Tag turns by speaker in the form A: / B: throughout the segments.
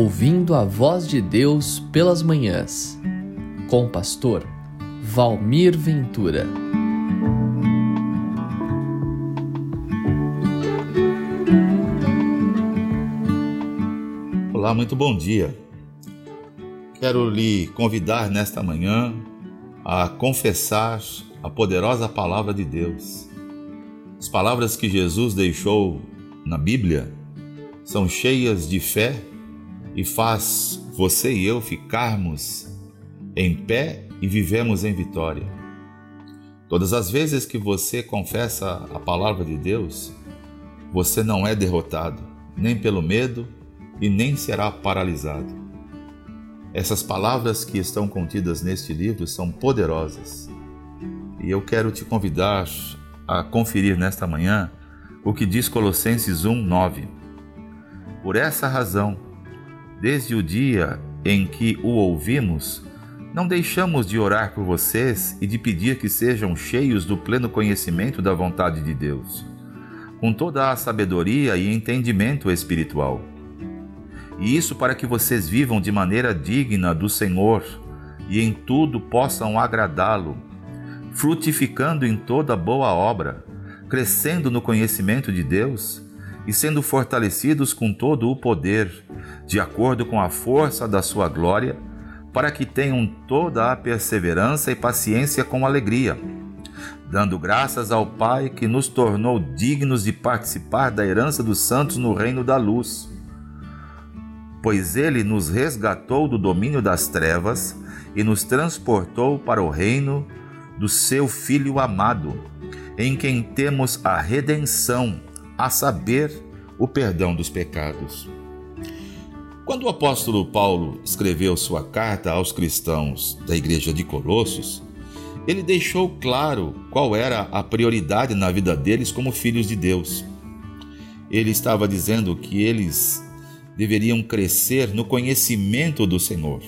A: Ouvindo a Voz de Deus pelas Manhãs, com o pastor Valmir Ventura.
B: Olá, muito bom dia. Quero lhe convidar nesta manhã a confessar a poderosa palavra de Deus. As palavras que Jesus deixou na Bíblia são cheias de fé e faz você e eu ficarmos em pé e vivemos em vitória. Todas as vezes que você confessa a palavra de Deus, você não é derrotado, nem pelo medo e nem será paralisado. Essas palavras que estão contidas neste livro são poderosas e eu quero te convidar a conferir nesta manhã o que diz Colossenses 1:9. Por essa razão, desde o dia em que o ouvimos, não deixamos de orar por vocês e de pedir que sejam cheios do pleno conhecimento da vontade de Deus, com toda a sabedoria e entendimento espiritual. E isso para que vocês vivam de maneira digna do Senhor e em tudo possam agradá-lo, frutificando em toda boa obra, crescendo no conhecimento de Deus e sendo fortalecidos com todo o poder, de acordo com a força da sua glória, para que tenham toda a perseverança e paciência com alegria, dando graças ao Pai que nos tornou dignos de participar da herança dos santos no reino da luz. Pois ele nos resgatou do domínio das trevas e nos transportou para o reino do seu Filho amado, em quem temos a redenção, a saber, o perdão dos pecados. Quando o apóstolo Paulo escreveu sua carta aos cristãos da igreja de Colossos, ele deixou claro qual era a prioridade na vida deles como filhos de Deus. Ele estava dizendo que eles deveriam crescer no conhecimento do Senhor.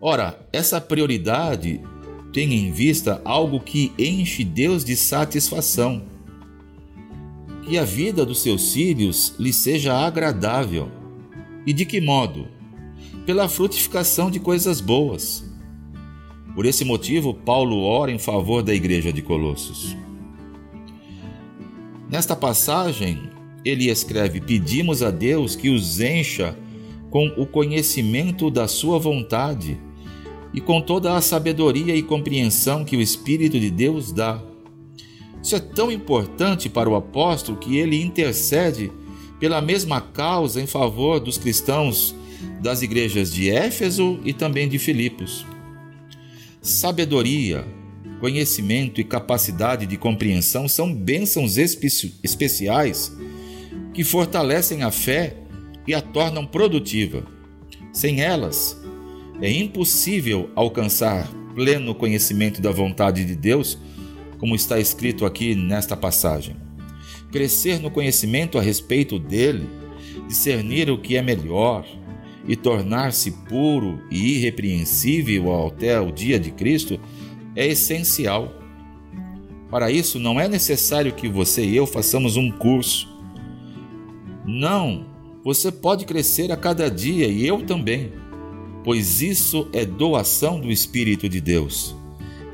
B: Ora, essa prioridade tem em vista algo que enche Deus de satisfação. Que a vida dos seus filhos lhe seja agradável. E de que modo? Pela frutificação de coisas boas. Por esse motivo, Paulo ora em favor da igreja de Colossos. Nesta passagem, ele escreve: Pedimos a Deus que os encha com o conhecimento da Sua vontade e com toda a sabedoria e compreensão que o Espírito de Deus dá. Isso é tão importante para o apóstolo que ele intercede pela mesma causa em favor dos cristãos das igrejas de Éfeso e também de Filipos. Sabedoria, conhecimento e capacidade de compreensão são bênçãos espe especiais que fortalecem a fé e a tornam produtiva. Sem elas, é impossível alcançar pleno conhecimento da vontade de Deus, como está escrito aqui nesta passagem. Crescer no conhecimento a respeito dele, discernir o que é melhor e tornar-se puro e irrepreensível até o dia de Cristo é essencial. Para isso, não é necessário que você e eu façamos um curso. Não, você pode crescer a cada dia e eu também pois isso é doação do Espírito de Deus.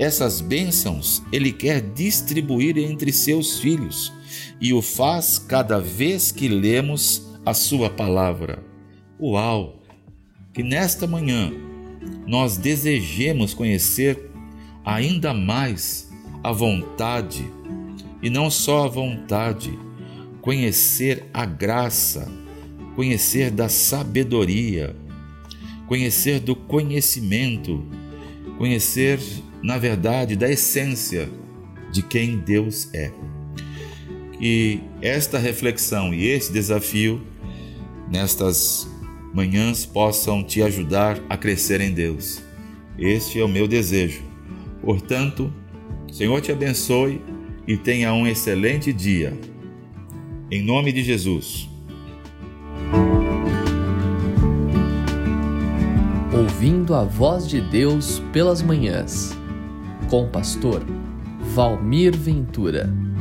B: Essas bênçãos ele quer distribuir entre seus filhos e o faz cada vez que lemos a sua palavra. Uau! Que nesta manhã nós desejemos conhecer ainda mais a vontade, e não só a vontade, conhecer a graça, conhecer da sabedoria, conhecer do conhecimento, conhecer, na verdade, da essência de quem Deus é. Que esta reflexão e esse desafio nestas manhãs possam te ajudar a crescer em Deus. Este é o meu desejo. Portanto, Senhor te abençoe e tenha um excelente dia. Em nome de Jesus.
A: Ouvindo a Voz de Deus pelas Manhãs, com o pastor Valmir Ventura.